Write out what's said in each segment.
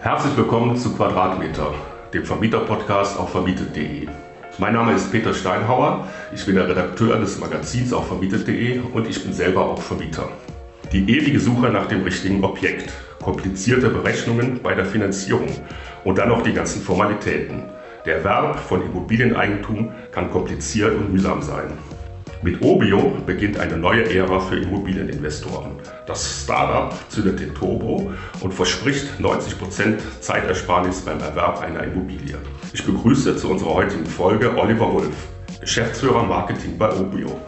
Herzlich willkommen zu Quadratmeter, dem Vermieter-Podcast auf vermietet.de. Mein Name ist Peter Steinhauer, ich bin der Redakteur des Magazins auf vermietet.de und ich bin selber auch Vermieter. Die ewige Suche nach dem richtigen Objekt, komplizierte Berechnungen bei der Finanzierung und dann noch die ganzen Formalitäten. Der Erwerb von Immobilieneigentum kann kompliziert und mühsam sein. Mit Obio beginnt eine neue Ära für Immobilieninvestoren. Das Startup zündet den Turbo und verspricht 90% Zeitersparnis beim Erwerb einer Immobilie. Ich begrüße zu unserer heutigen Folge Oliver Wolf, Geschäftsführer Marketing bei Obio.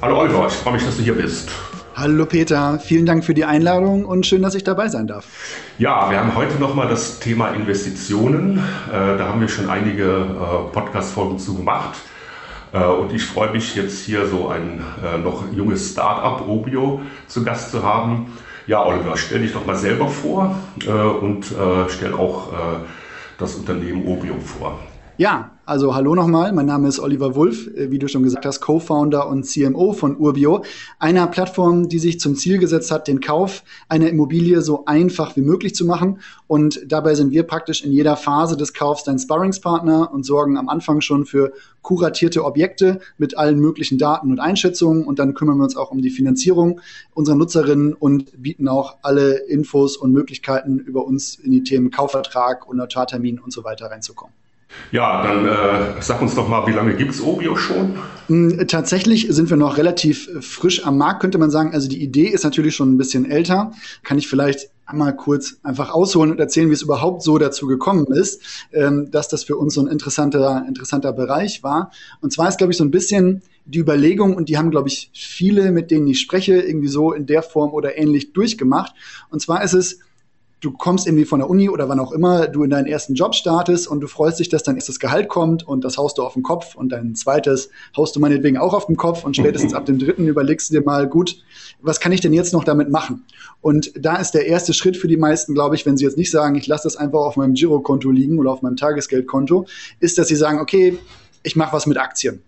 Hallo Oliver, ich freue mich, dass du hier bist. Hallo Peter, vielen Dank für die Einladung und schön, dass ich dabei sein darf. Ja, wir haben heute nochmal das Thema Investitionen. Äh, da haben wir schon einige äh, Podcast-Folgen zu gemacht. Äh, und ich freue mich jetzt hier so ein äh, noch junges Start-up, Obio, zu Gast zu haben. Ja, Oliver, stell dich doch mal selber vor äh, und stell auch das Unternehmen Obio vor. Ja, also hallo nochmal, mein Name ist Oliver Wulff, äh, wie du schon gesagt hast, Co-Founder und CMO von Urbio, einer Plattform, die sich zum Ziel gesetzt hat, den Kauf einer Immobilie so einfach wie möglich zu machen. Und dabei sind wir praktisch in jeder Phase des Kaufs dein Sparringspartner und sorgen am Anfang schon für kuratierte Objekte mit allen möglichen Daten und Einschätzungen. Und dann kümmern wir uns auch um die Finanzierung unserer Nutzerinnen und bieten auch alle Infos und Möglichkeiten über uns in die Themen Kaufvertrag und Notartermin und so weiter reinzukommen. Ja, dann äh, sag uns doch mal, wie lange gibt es Obio schon? Mm, tatsächlich sind wir noch relativ frisch am Markt, könnte man sagen. Also die Idee ist natürlich schon ein bisschen älter. Kann ich vielleicht einmal kurz einfach ausholen und erzählen, wie es überhaupt so dazu gekommen ist, ähm, dass das für uns so ein interessanter, interessanter Bereich war. Und zwar ist, glaube ich, so ein bisschen die Überlegung, und die haben, glaube ich, viele, mit denen ich spreche, irgendwie so in der Form oder ähnlich durchgemacht. Und zwar ist es, du kommst irgendwie von der Uni oder wann auch immer du in deinen ersten Job startest und du freust dich, dass dein erstes Gehalt kommt und das haust du auf den Kopf und dein zweites haust du meinetwegen auch auf den Kopf und spätestens ab dem dritten überlegst du dir mal, gut, was kann ich denn jetzt noch damit machen? Und da ist der erste Schritt für die meisten, glaube ich, wenn sie jetzt nicht sagen, ich lasse das einfach auf meinem Girokonto liegen oder auf meinem Tagesgeldkonto, ist, dass sie sagen, okay, ich mache was mit Aktien.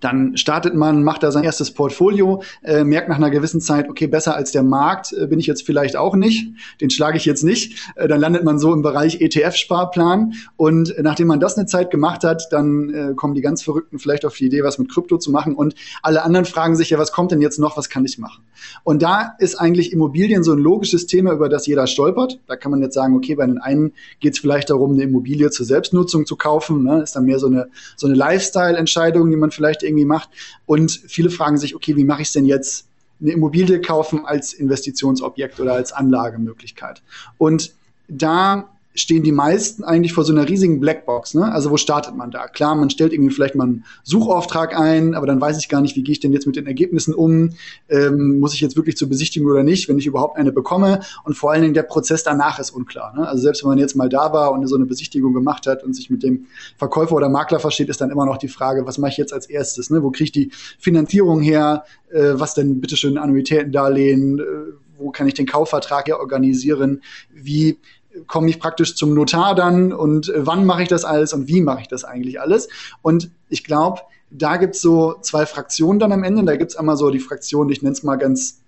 Dann startet man, macht da sein erstes Portfolio, äh, merkt nach einer gewissen Zeit, okay, besser als der Markt äh, bin ich jetzt vielleicht auch nicht, den schlage ich jetzt nicht. Äh, dann landet man so im Bereich ETF-Sparplan und nachdem man das eine Zeit gemacht hat, dann äh, kommen die ganz Verrückten vielleicht auf die Idee, was mit Krypto zu machen und alle anderen fragen sich ja, was kommt denn jetzt noch, was kann ich machen? Und da ist eigentlich Immobilien so ein logisches Thema, über das jeder stolpert. Da kann man jetzt sagen, okay, bei den einen geht es vielleicht darum, eine Immobilie zur Selbstnutzung zu kaufen, ne? ist dann mehr so eine, so eine Lifestyle-Entscheidung, die man vielleicht irgendwie macht. Und viele fragen sich, okay, wie mache ich es denn jetzt? Eine Immobilie kaufen als Investitionsobjekt oder als Anlagemöglichkeit. Und da stehen die meisten eigentlich vor so einer riesigen Blackbox. Ne? Also wo startet man da? Klar, man stellt irgendwie vielleicht mal einen Suchauftrag ein, aber dann weiß ich gar nicht, wie gehe ich denn jetzt mit den Ergebnissen um? Ähm, muss ich jetzt wirklich zur Besichtigung oder nicht, wenn ich überhaupt eine bekomme? Und vor allen Dingen der Prozess danach ist unklar. Ne? Also selbst wenn man jetzt mal da war und so eine Besichtigung gemacht hat und sich mit dem Verkäufer oder Makler versteht, ist dann immer noch die Frage, was mache ich jetzt als erstes? Ne? Wo kriege ich die Finanzierung her? Äh, was denn bitteschön Annuitätendarlehen? Äh, wo kann ich den Kaufvertrag ja organisieren? Wie komme ich praktisch zum Notar dann und äh, wann mache ich das alles und wie mache ich das eigentlich alles. Und ich glaube, da gibt es so zwei Fraktionen dann am Ende. Da gibt es einmal so die Fraktion, ich nenne es mal ganz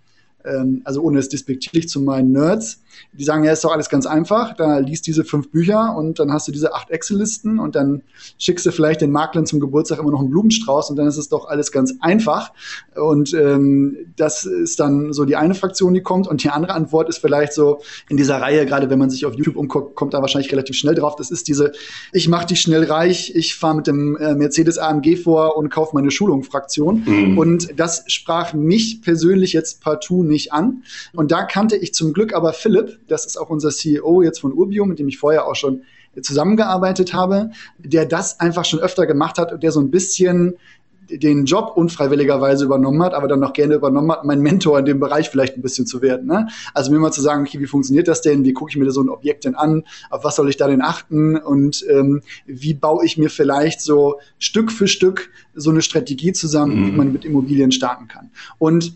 ähm, also ohne es despektierlich zu meinen Nerds, die sagen, ja, ist doch alles ganz einfach, da liest diese fünf Bücher und dann hast du diese acht Excel-Listen und dann schickst du vielleicht den Maklern zum Geburtstag immer noch einen Blumenstrauß und dann ist es doch alles ganz einfach. Und ähm, das ist dann so die eine Fraktion, die kommt. Und die andere Antwort ist vielleicht so in dieser Reihe, gerade wenn man sich auf YouTube umguckt, kommt da wahrscheinlich relativ schnell drauf. Das ist diese, ich mache dich schnell reich, ich fahre mit dem äh, Mercedes AMG vor und kaufe meine Schulung-Fraktion. Mhm. Und das sprach mich persönlich jetzt partout nicht an. Und da kannte ich zum Glück aber Philipp, das ist auch unser CEO jetzt von Urbio, mit dem ich vorher auch schon zusammengearbeitet habe, der das einfach schon öfter gemacht hat und der so ein bisschen den Job unfreiwilligerweise übernommen hat, aber dann noch gerne übernommen hat, mein Mentor in dem Bereich vielleicht ein bisschen zu werden. Ne? Also mir mal zu sagen, okay, wie funktioniert das denn? Wie gucke ich mir so ein Objekt denn an? Auf was soll ich da denn achten? Und ähm, wie baue ich mir vielleicht so Stück für Stück so eine Strategie zusammen, mhm. wie man mit Immobilien starten kann? Und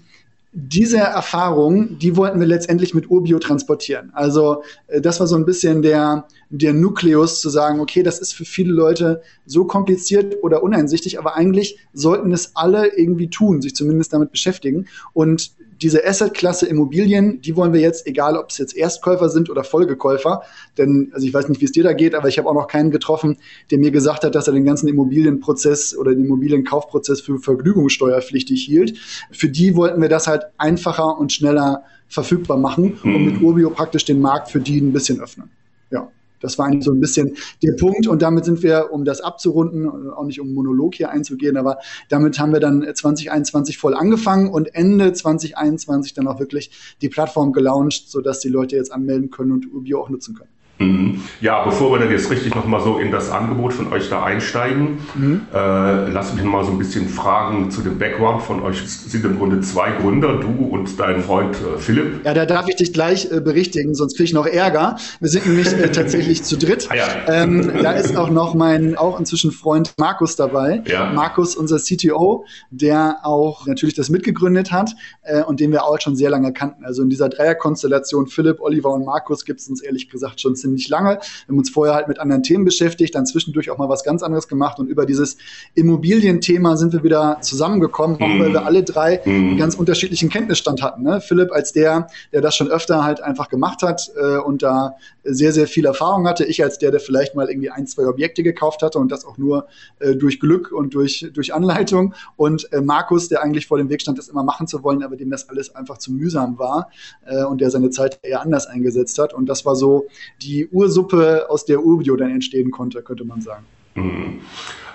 diese Erfahrung, die wollten wir letztendlich mit Urbio transportieren. Also äh, das war so ein bisschen der, der Nukleus zu sagen, okay, das ist für viele Leute so kompliziert oder uneinsichtig, aber eigentlich sollten es alle irgendwie tun, sich zumindest damit beschäftigen. Und diese Asset-Klasse Immobilien, die wollen wir jetzt, egal ob es jetzt Erstkäufer sind oder Folgekäufer, denn, also ich weiß nicht, wie es dir da geht, aber ich habe auch noch keinen getroffen, der mir gesagt hat, dass er den ganzen Immobilienprozess oder den Immobilienkaufprozess für vergnügungssteuerpflichtig hielt. Für die wollten wir das halt einfacher und schneller verfügbar machen und mit mhm. Urbio praktisch den Markt für die ein bisschen öffnen. Ja. Das war eigentlich so ein bisschen der Punkt. Und damit sind wir, um das abzurunden, auch nicht um Monolog hier einzugehen, aber damit haben wir dann 2021 voll angefangen und Ende 2021 dann auch wirklich die Plattform gelauncht, sodass die Leute jetzt anmelden können und Urbio auch nutzen können. Mhm. Ja, bevor wir dann jetzt richtig nochmal so in das Angebot von euch da einsteigen, mhm. äh, lass mich mal so ein bisschen fragen zu dem Background von euch. Es sind im Grunde zwei Gründer, du und dein Freund äh, Philipp. Ja, da darf ich dich gleich äh, berichtigen, sonst kriege ich noch Ärger. Wir sind nämlich äh, tatsächlich zu dritt. Ah, ja. ähm, da ist auch noch mein auch inzwischen Freund Markus dabei. Ja. Markus, unser CTO, der auch natürlich das mitgegründet hat äh, und den wir auch schon sehr lange kannten. Also in dieser Dreierkonstellation Philipp, Oliver und Markus gibt es uns ehrlich gesagt schon ziemlich lange. Wir haben uns vorher halt mit anderen Themen beschäftigt, dann zwischendurch auch mal was ganz anderes gemacht und über dieses Immobilienthema sind wir wieder zusammengekommen, auch weil wir alle drei mhm. einen ganz unterschiedlichen Kenntnisstand hatten. Ne? Philipp als der, der das schon öfter halt einfach gemacht hat äh, und da sehr, sehr viel Erfahrung hatte. Ich als der, der vielleicht mal irgendwie ein, zwei Objekte gekauft hatte und das auch nur äh, durch Glück und durch, durch Anleitung. Und äh, Markus, der eigentlich vor dem Weg stand, das immer machen zu wollen, aber dem das alles einfach zu mühsam war äh, und der seine Zeit eher anders eingesetzt hat. Und das war so die Ursuppe, aus der Urbio dann entstehen konnte, könnte man sagen. Mhm.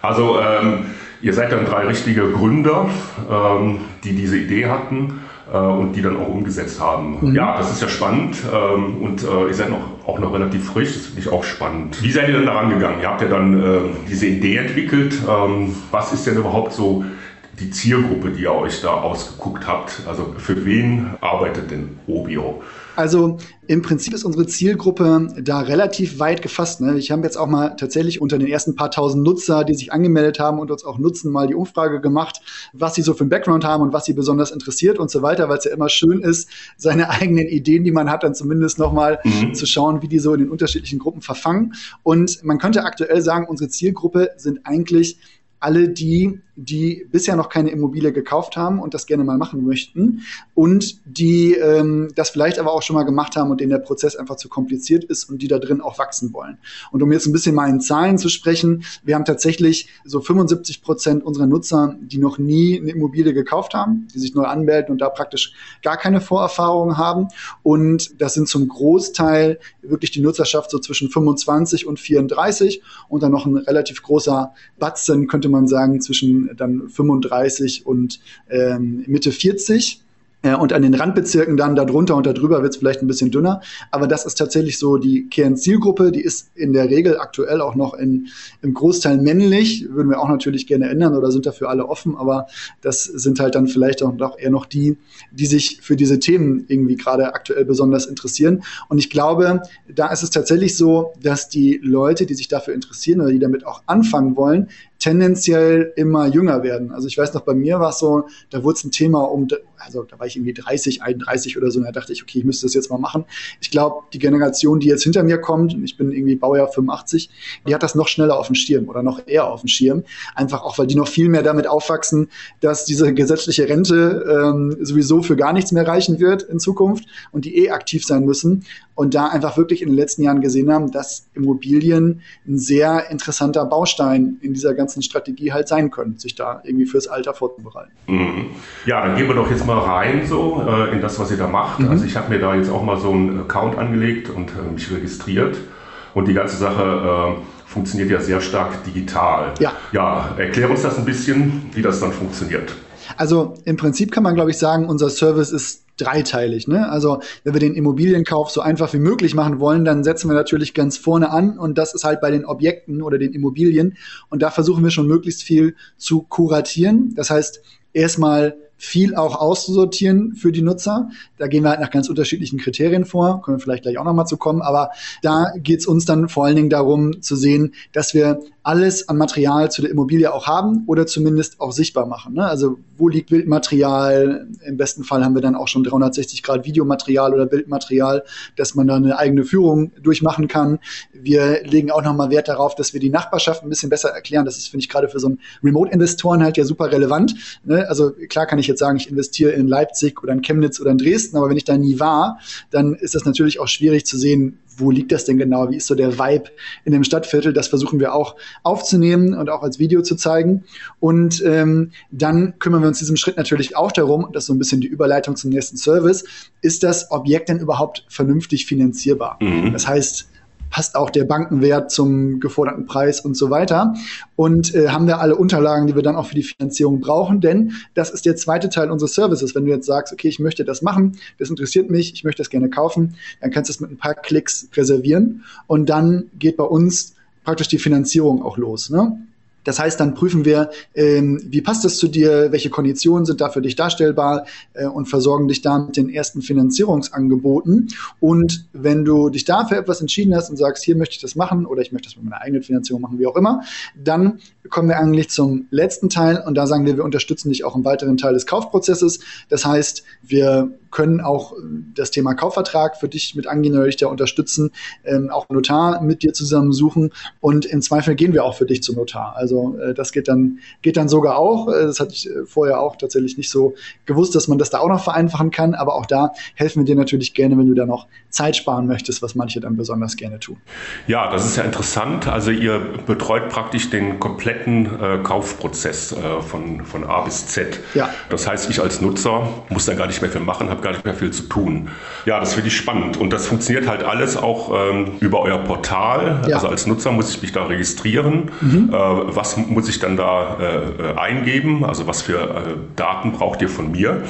Also ähm, ihr seid dann drei richtige Gründer, ähm, die diese Idee hatten äh, und die dann auch umgesetzt haben. Mhm. Ja, das ist ja spannend ähm, und äh, ihr seid noch, auch noch relativ frisch, das finde ich auch spannend. Wie seid ihr denn daran gegangen? Ihr habt ja dann äh, diese Idee entwickelt. Ähm, was ist denn überhaupt so die Zielgruppe, die ihr euch da ausgeguckt habt? Also für wen arbeitet denn Obio? Also im Prinzip ist unsere Zielgruppe da relativ weit gefasst. Ne? Ich habe jetzt auch mal tatsächlich unter den ersten paar tausend Nutzer, die sich angemeldet haben und uns auch nutzen, mal die Umfrage gemacht, was sie so für einen Background haben und was sie besonders interessiert und so weiter, weil es ja immer schön ist, seine eigenen Ideen, die man hat, dann zumindest nochmal mhm. zu schauen, wie die so in den unterschiedlichen Gruppen verfangen. Und man könnte aktuell sagen, unsere Zielgruppe sind eigentlich alle die, die bisher noch keine Immobilie gekauft haben und das gerne mal machen möchten und die ähm, das vielleicht aber auch schon mal gemacht haben und denen der Prozess einfach zu kompliziert ist und die da drin auch wachsen wollen. Und um jetzt ein bisschen mal in Zahlen zu sprechen, wir haben tatsächlich so 75 Prozent unserer Nutzer, die noch nie eine Immobilie gekauft haben, die sich neu anmelden und da praktisch gar keine Vorerfahrungen haben. Und das sind zum Großteil wirklich die Nutzerschaft so zwischen 25 und 34 und dann noch ein relativ großer Batzen, könnte man sagen, zwischen dann 35 und ähm, Mitte 40. Äh, und an den Randbezirken dann darunter und darüber wird es vielleicht ein bisschen dünner. Aber das ist tatsächlich so die Kernzielgruppe. Die ist in der Regel aktuell auch noch in, im Großteil männlich. Würden wir auch natürlich gerne ändern oder sind dafür alle offen. Aber das sind halt dann vielleicht auch noch eher noch die, die sich für diese Themen irgendwie gerade aktuell besonders interessieren. Und ich glaube, da ist es tatsächlich so, dass die Leute, die sich dafür interessieren oder die damit auch anfangen wollen, tendenziell immer jünger werden. Also ich weiß noch, bei mir war es so, da wurde es ein Thema um, also da war ich irgendwie 30, 31 oder so, und da dachte ich, okay, ich müsste das jetzt mal machen. Ich glaube, die Generation, die jetzt hinter mir kommt, ich bin irgendwie Baujahr 85, die hat das noch schneller auf dem Schirm oder noch eher auf dem Schirm. Einfach auch, weil die noch viel mehr damit aufwachsen, dass diese gesetzliche Rente ähm, sowieso für gar nichts mehr reichen wird in Zukunft und die eh aktiv sein müssen und da einfach wirklich in den letzten Jahren gesehen haben, dass Immobilien ein sehr interessanter Baustein in dieser ganzen Strategie halt sein können, sich da irgendwie fürs Alter vorzubereiten. Mhm. Ja, dann gehen wir doch jetzt mal rein so äh, in das, was ihr da macht. Mhm. Also ich habe mir da jetzt auch mal so einen Account angelegt und äh, mich registriert und die ganze Sache äh, funktioniert ja sehr stark digital. Ja. ja, erklär uns das ein bisschen, wie das dann funktioniert. Also im Prinzip kann man, glaube ich, sagen, unser Service ist dreiteilig. Ne? Also wenn wir den Immobilienkauf so einfach wie möglich machen wollen, dann setzen wir natürlich ganz vorne an und das ist halt bei den Objekten oder den Immobilien und da versuchen wir schon möglichst viel zu kuratieren. Das heißt, erstmal viel auch auszusortieren für die Nutzer. Da gehen wir halt nach ganz unterschiedlichen Kriterien vor, können wir vielleicht gleich auch nochmal zu kommen, aber da geht es uns dann vor allen Dingen darum zu sehen, dass wir alles an Material zu der Immobilie auch haben oder zumindest auch sichtbar machen. Ne? Also wo liegt Bildmaterial? Im besten Fall haben wir dann auch schon 360 Grad Videomaterial oder Bildmaterial, dass man da eine eigene Führung durchmachen kann. Wir legen auch nochmal Wert darauf, dass wir die Nachbarschaft ein bisschen besser erklären. Das ist, finde ich, gerade für so einen Remote-Investoren halt ja super relevant. Ne? Also klar kann ich jetzt sagen, ich investiere in Leipzig oder in Chemnitz oder in Dresden, aber wenn ich da nie war, dann ist das natürlich auch schwierig zu sehen, wo liegt das denn genau? Wie ist so der Vibe in dem Stadtviertel? Das versuchen wir auch aufzunehmen und auch als Video zu zeigen. Und ähm, dann kümmern wir uns diesem Schritt natürlich auch darum, und das ist so ein bisschen die Überleitung zum nächsten Service, ist das Objekt denn überhaupt vernünftig finanzierbar? Mhm. Das heißt, passt auch der Bankenwert zum geforderten Preis und so weiter. Und äh, haben wir alle Unterlagen, die wir dann auch für die Finanzierung brauchen. Denn das ist der zweite Teil unseres Services. Wenn du jetzt sagst, okay, ich möchte das machen, das interessiert mich, ich möchte das gerne kaufen, dann kannst du es mit ein paar Klicks reservieren. Und dann geht bei uns praktisch die Finanzierung auch los. Ne? Das heißt, dann prüfen wir, ähm, wie passt das zu dir, welche Konditionen sind da für dich darstellbar äh, und versorgen dich da mit den ersten Finanzierungsangeboten. Und wenn du dich da für etwas entschieden hast und sagst, hier möchte ich das machen oder ich möchte das mit meiner eigenen Finanzierung machen, wie auch immer, dann kommen wir eigentlich zum letzten Teil und da sagen wir, wir unterstützen dich auch im weiteren Teil des Kaufprozesses. Das heißt, wir können auch das Thema Kaufvertrag für dich mit angehen oder dich da unterstützen, ähm, auch Notar mit dir zusammen suchen und im Zweifel gehen wir auch für dich zum Notar. Also äh, das geht dann, geht dann sogar auch. Äh, das hatte ich äh, vorher auch tatsächlich nicht so gewusst, dass man das da auch noch vereinfachen kann, aber auch da helfen wir dir natürlich gerne, wenn du da noch Zeit sparen möchtest, was manche dann besonders gerne tun. Ja, das ist ja interessant. Also ihr betreut praktisch den kompletten äh, Kaufprozess äh, von, von A bis Z. Ja. Das heißt, ich als Nutzer muss da gar nicht mehr viel machen, habe gar nicht mehr viel zu tun. Ja, das finde ich spannend. Und das funktioniert halt alles auch ähm, über euer Portal. Ja. Also als Nutzer muss ich mich da registrieren. Mhm. Äh, was muss ich dann da äh, eingeben? Also was für äh, Daten braucht ihr von mir?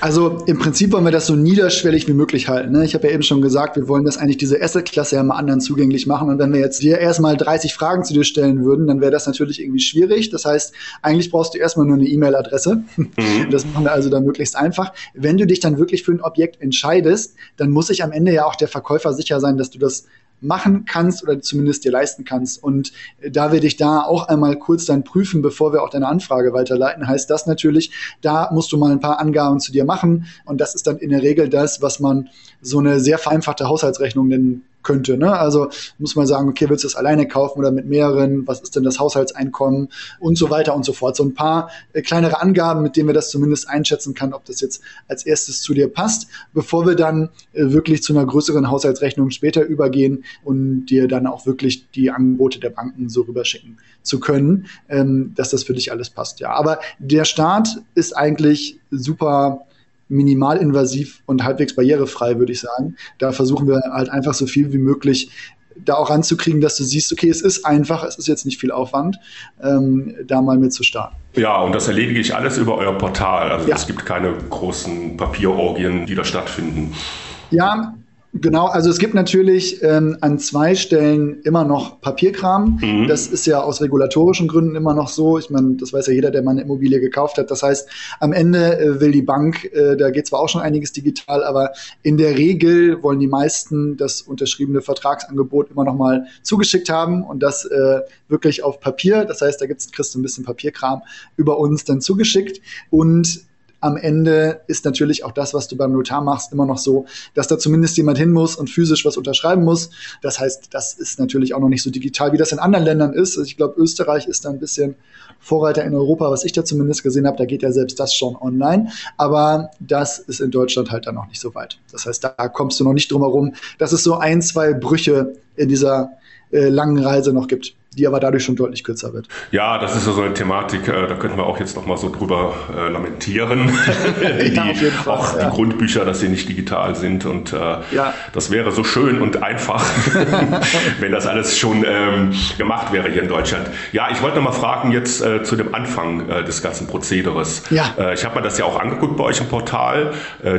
Also im Prinzip wollen wir das so niederschwellig wie möglich halten. Ne? Ich habe ja eben schon gesagt, wir wollen das eigentlich diese Asset-Klasse ja mal anderen zugänglich machen. Und wenn wir jetzt dir erstmal 30 Fragen zu dir stellen würden, dann wäre das natürlich irgendwie schwierig. Das heißt, eigentlich brauchst du erstmal nur eine E-Mail-Adresse. Mhm. Das machen wir also da möglichst einfach. Wenn du dich dann wirklich für ein Objekt entscheidest, dann muss sich am Ende ja auch der Verkäufer sicher sein, dass du das machen kannst oder zumindest dir leisten kannst. Und da wir dich da auch einmal kurz dann prüfen, bevor wir auch deine Anfrage weiterleiten, heißt das natürlich, da musst du mal ein paar Angaben zu dir machen. Und das ist dann in der Regel das, was man so eine sehr vereinfachte Haushaltsrechnung nennen könnte. Ne? Also muss man sagen, okay, willst du es alleine kaufen oder mit mehreren? Was ist denn das Haushaltseinkommen und so weiter und so fort. So ein paar äh, kleinere Angaben, mit denen wir das zumindest einschätzen kann, ob das jetzt als erstes zu dir passt, bevor wir dann äh, wirklich zu einer größeren Haushaltsrechnung später übergehen und dir dann auch wirklich die Angebote der Banken so rüberschicken zu können, ähm, dass das für dich alles passt. Ja, aber der Start ist eigentlich super minimalinvasiv und halbwegs barrierefrei, würde ich sagen. Da versuchen wir halt einfach so viel wie möglich da auch ranzukriegen, dass du siehst, okay, es ist einfach, es ist jetzt nicht viel Aufwand, ähm, da mal mit zu starten. Ja, und das erledige ich alles über euer Portal. Also ja. es gibt keine großen Papierorgien, die da stattfinden. Ja, Genau, also es gibt natürlich ähm, an zwei Stellen immer noch Papierkram. Mhm. Das ist ja aus regulatorischen Gründen immer noch so. Ich meine, das weiß ja jeder, der mal eine Immobilie gekauft hat. Das heißt, am Ende äh, will die Bank, äh, da geht zwar auch schon einiges digital, aber in der Regel wollen die meisten das unterschriebene Vertragsangebot immer noch mal zugeschickt haben und das äh, wirklich auf Papier. Das heißt, da gibt's, kriegst du ein bisschen Papierkram über uns dann zugeschickt und am Ende ist natürlich auch das, was du beim Notar machst, immer noch so, dass da zumindest jemand hin muss und physisch was unterschreiben muss. Das heißt, das ist natürlich auch noch nicht so digital, wie das in anderen Ländern ist. Also ich glaube, Österreich ist da ein bisschen Vorreiter in Europa, was ich da zumindest gesehen habe. Da geht ja selbst das schon online. Aber das ist in Deutschland halt dann noch nicht so weit. Das heißt, da kommst du noch nicht drum herum, dass es so ein, zwei Brüche in dieser äh, langen Reise noch gibt die aber dadurch schon deutlich kürzer wird. Ja, das ist so eine Thematik, äh, da könnten wir auch jetzt noch mal so drüber äh, lamentieren. die, ja, Fall, auch ja. die Grundbücher, dass sie nicht digital sind und äh, ja. das wäre so schön und einfach, wenn das alles schon ähm, gemacht wäre hier in Deutschland. Ja, ich wollte noch mal fragen jetzt äh, zu dem Anfang äh, des ganzen Prozederes. Ja. Äh, ich habe mir das ja auch angeguckt bei euch im Portal.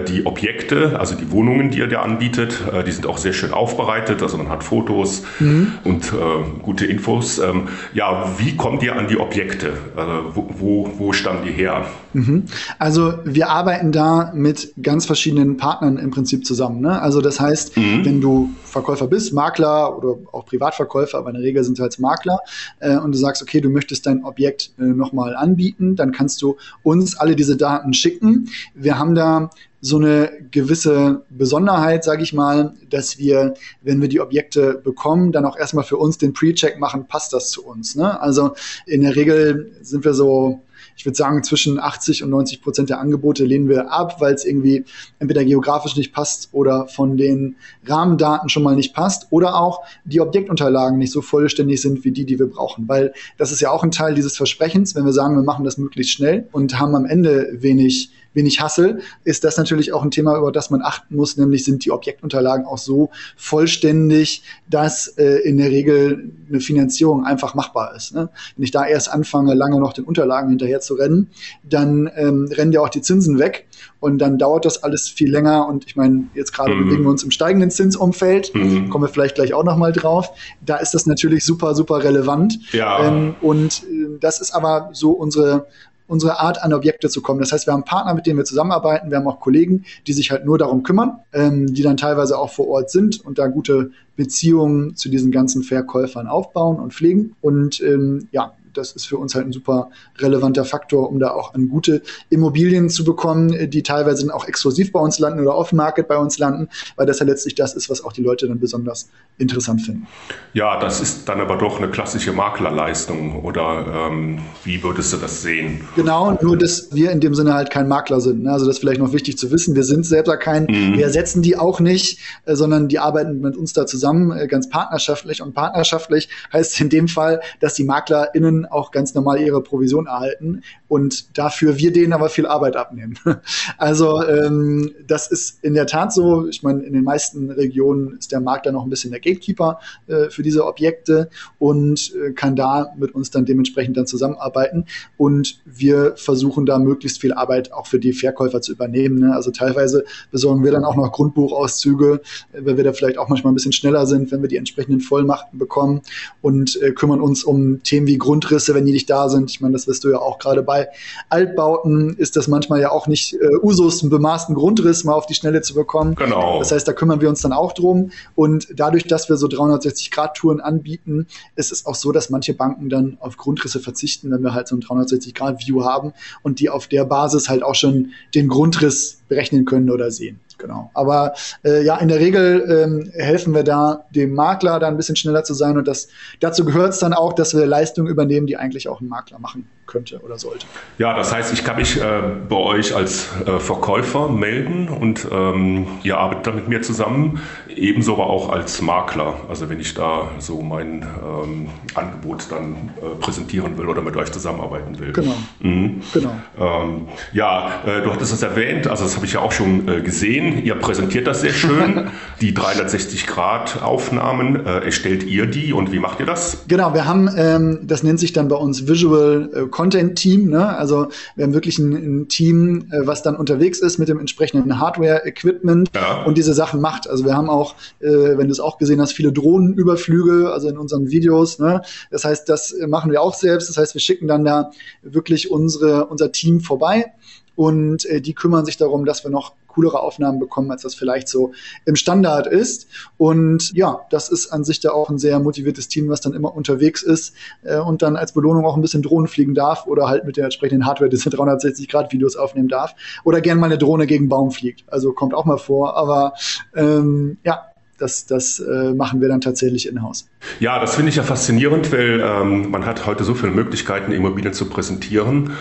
die Objekte, also die Wohnungen, die ihr da anbietet, die sind auch sehr schön aufbereitet. Also man hat Fotos mhm. und gute Infos Fotos. Ähm, ja, wie kommt ihr an die Objekte? Also, wo, wo, wo stammen die her? Mhm. Also wir arbeiten da mit ganz verschiedenen Partnern im Prinzip zusammen. Ne? Also das heißt, mhm. wenn du Verkäufer bist, Makler oder auch Privatverkäufer, aber in der Regel sind es halt Makler, äh, und du sagst, okay, du möchtest dein Objekt äh, nochmal anbieten, dann kannst du uns alle diese Daten schicken. Wir haben da so eine gewisse Besonderheit, sage ich mal, dass wir, wenn wir die Objekte bekommen, dann auch erstmal für uns den Pre-Check machen, passt das zu uns. Ne? Also in der Regel sind wir so ich würde sagen, zwischen 80 und 90 Prozent der Angebote lehnen wir ab, weil es irgendwie entweder geografisch nicht passt oder von den Rahmendaten schon mal nicht passt oder auch die Objektunterlagen nicht so vollständig sind wie die, die wir brauchen. Weil das ist ja auch ein Teil dieses Versprechens, wenn wir sagen, wir machen das möglichst schnell und haben am Ende wenig wenig Hassel, ist das natürlich auch ein Thema, über das man achten muss, nämlich sind die Objektunterlagen auch so vollständig, dass äh, in der Regel eine Finanzierung einfach machbar ist. Ne? Wenn ich da erst anfange, lange noch den Unterlagen hinterher zu rennen, dann ähm, rennen ja auch die Zinsen weg und dann dauert das alles viel länger und ich meine, jetzt gerade mhm. bewegen wir uns im steigenden Zinsumfeld, mhm. kommen wir vielleicht gleich auch nochmal drauf. Da ist das natürlich super, super relevant. Ja. Ähm, und äh, das ist aber so unsere, unsere Art an Objekte zu kommen. Das heißt, wir haben Partner, mit denen wir zusammenarbeiten, wir haben auch Kollegen, die sich halt nur darum kümmern, ähm, die dann teilweise auch vor Ort sind und da gute Beziehungen zu diesen ganzen Verkäufern aufbauen und pflegen. Und ähm, ja, das ist für uns halt ein super relevanter Faktor, um da auch an gute Immobilien zu bekommen, die teilweise dann auch exklusiv bei uns landen oder off-market bei uns landen, weil das ja letztlich das ist, was auch die Leute dann besonders interessant finden. Ja, das ist dann aber doch eine klassische Maklerleistung oder ähm, wie würdest du das sehen? Genau, nur dass wir in dem Sinne halt kein Makler sind. Ne? Also das ist vielleicht noch wichtig zu wissen. Wir sind selber kein, mhm. wir ersetzen die auch nicht, äh, sondern die arbeiten mit uns da zusammen, äh, ganz partnerschaftlich. Und partnerschaftlich heißt in dem Fall, dass die MaklerInnen auch ganz normal ihre Provision erhalten und dafür wir denen aber viel Arbeit abnehmen. Also ähm, das ist in der Tat so. Ich meine, in den meisten Regionen ist der Makler noch ein bisschen der Gatekeeper äh, für diese Objekte und äh, kann da mit uns dann dementsprechend dann zusammenarbeiten. Und wir versuchen da möglichst viel Arbeit auch für die Verkäufer zu übernehmen. Ne? Also teilweise besorgen wir dann auch noch Grundbuchauszüge, äh, weil wir da vielleicht auch manchmal ein bisschen schneller sind, wenn wir die entsprechenden Vollmachten bekommen und äh, kümmern uns um Themen wie Grundrisse Grundrisse, wenn die nicht da sind. Ich meine, das wirst du ja auch gerade bei Altbauten, ist das manchmal ja auch nicht äh, Usus, einen bemaßten Grundriss mal auf die Schnelle zu bekommen. Genau. Das heißt, da kümmern wir uns dann auch drum. Und dadurch, dass wir so 360-Grad-Touren anbieten, ist es auch so, dass manche Banken dann auf Grundrisse verzichten, wenn wir halt so ein 360-Grad-View haben und die auf der Basis halt auch schon den Grundriss berechnen können oder sehen. Genau. Aber äh, ja, in der Regel ähm, helfen wir da dem Makler, da ein bisschen schneller zu sein. Und das, dazu gehört es dann auch, dass wir Leistungen übernehmen, die eigentlich auch ein Makler machen könnte oder sollte. Ja, das heißt, ich kann mich äh, bei euch als äh, Verkäufer melden und ähm, ihr arbeitet dann mit mir zusammen, ebenso aber auch als Makler. Also wenn ich da so mein ähm, Angebot dann äh, präsentieren will oder mit euch zusammenarbeiten will. Genau. Mhm. genau. Ähm, ja, äh, du hattest es erwähnt, also das habe ich ja auch schon äh, gesehen. Ihr präsentiert das sehr schön. die 360-Grad-Aufnahmen, äh, erstellt ihr die und wie macht ihr das? Genau, wir haben, ähm, das nennt sich dann bei uns Visual Content-Team. Ne? Also wir haben wirklich ein, ein Team, äh, was dann unterwegs ist mit dem entsprechenden Hardware-Equipment ja. und diese Sachen macht. Also wir haben auch, äh, wenn du es auch gesehen hast, viele Drohnenüberflüge, also in unseren Videos. Ne? Das heißt, das machen wir auch selbst. Das heißt, wir schicken dann da wirklich unsere, unser Team vorbei und äh, die kümmern sich darum, dass wir noch coolere Aufnahmen bekommen, als das vielleicht so im Standard ist. Und ja, das ist an sich da auch ein sehr motiviertes Team, was dann immer unterwegs ist äh, und dann als Belohnung auch ein bisschen Drohnen fliegen darf oder halt mit der entsprechenden Hardware diese 360-Grad-Videos aufnehmen darf oder gern mal eine Drohne gegen Baum fliegt. Also kommt auch mal vor, aber ähm, ja, das, das äh, machen wir dann tatsächlich in-house. Ja, das finde ich ja faszinierend, weil ähm, man hat heute so viele Möglichkeiten, Immobilien zu präsentieren.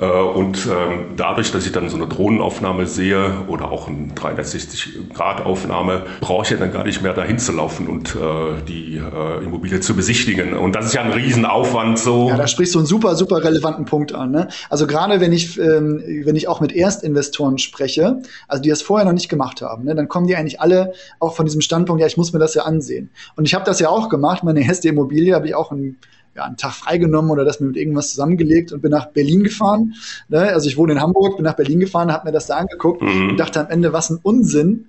Äh, und ähm, dadurch, dass ich dann so eine Drohnenaufnahme sehe oder auch eine 360-Grad-Aufnahme, brauche ich ja dann gar nicht mehr dahin zu laufen und äh, die äh, Immobilie zu besichtigen. Und das ist ja ein Riesenaufwand so. Ja, da sprichst du einen super, super relevanten Punkt an. Ne? Also gerade wenn ich, ähm, wenn ich auch mit Erstinvestoren spreche, also die das vorher noch nicht gemacht haben, ne, dann kommen die eigentlich alle auch von diesem Standpunkt, ja, ich muss mir das ja ansehen. Und ich habe das ja auch gemacht. Meine erste Immobilie habe ich auch ein ja, einen Tag freigenommen oder das mir mit irgendwas zusammengelegt und bin nach Berlin gefahren. Ne? Also ich wohne in Hamburg, bin nach Berlin gefahren, habe mir das da angeguckt mhm. und dachte am Ende, was ein Unsinn.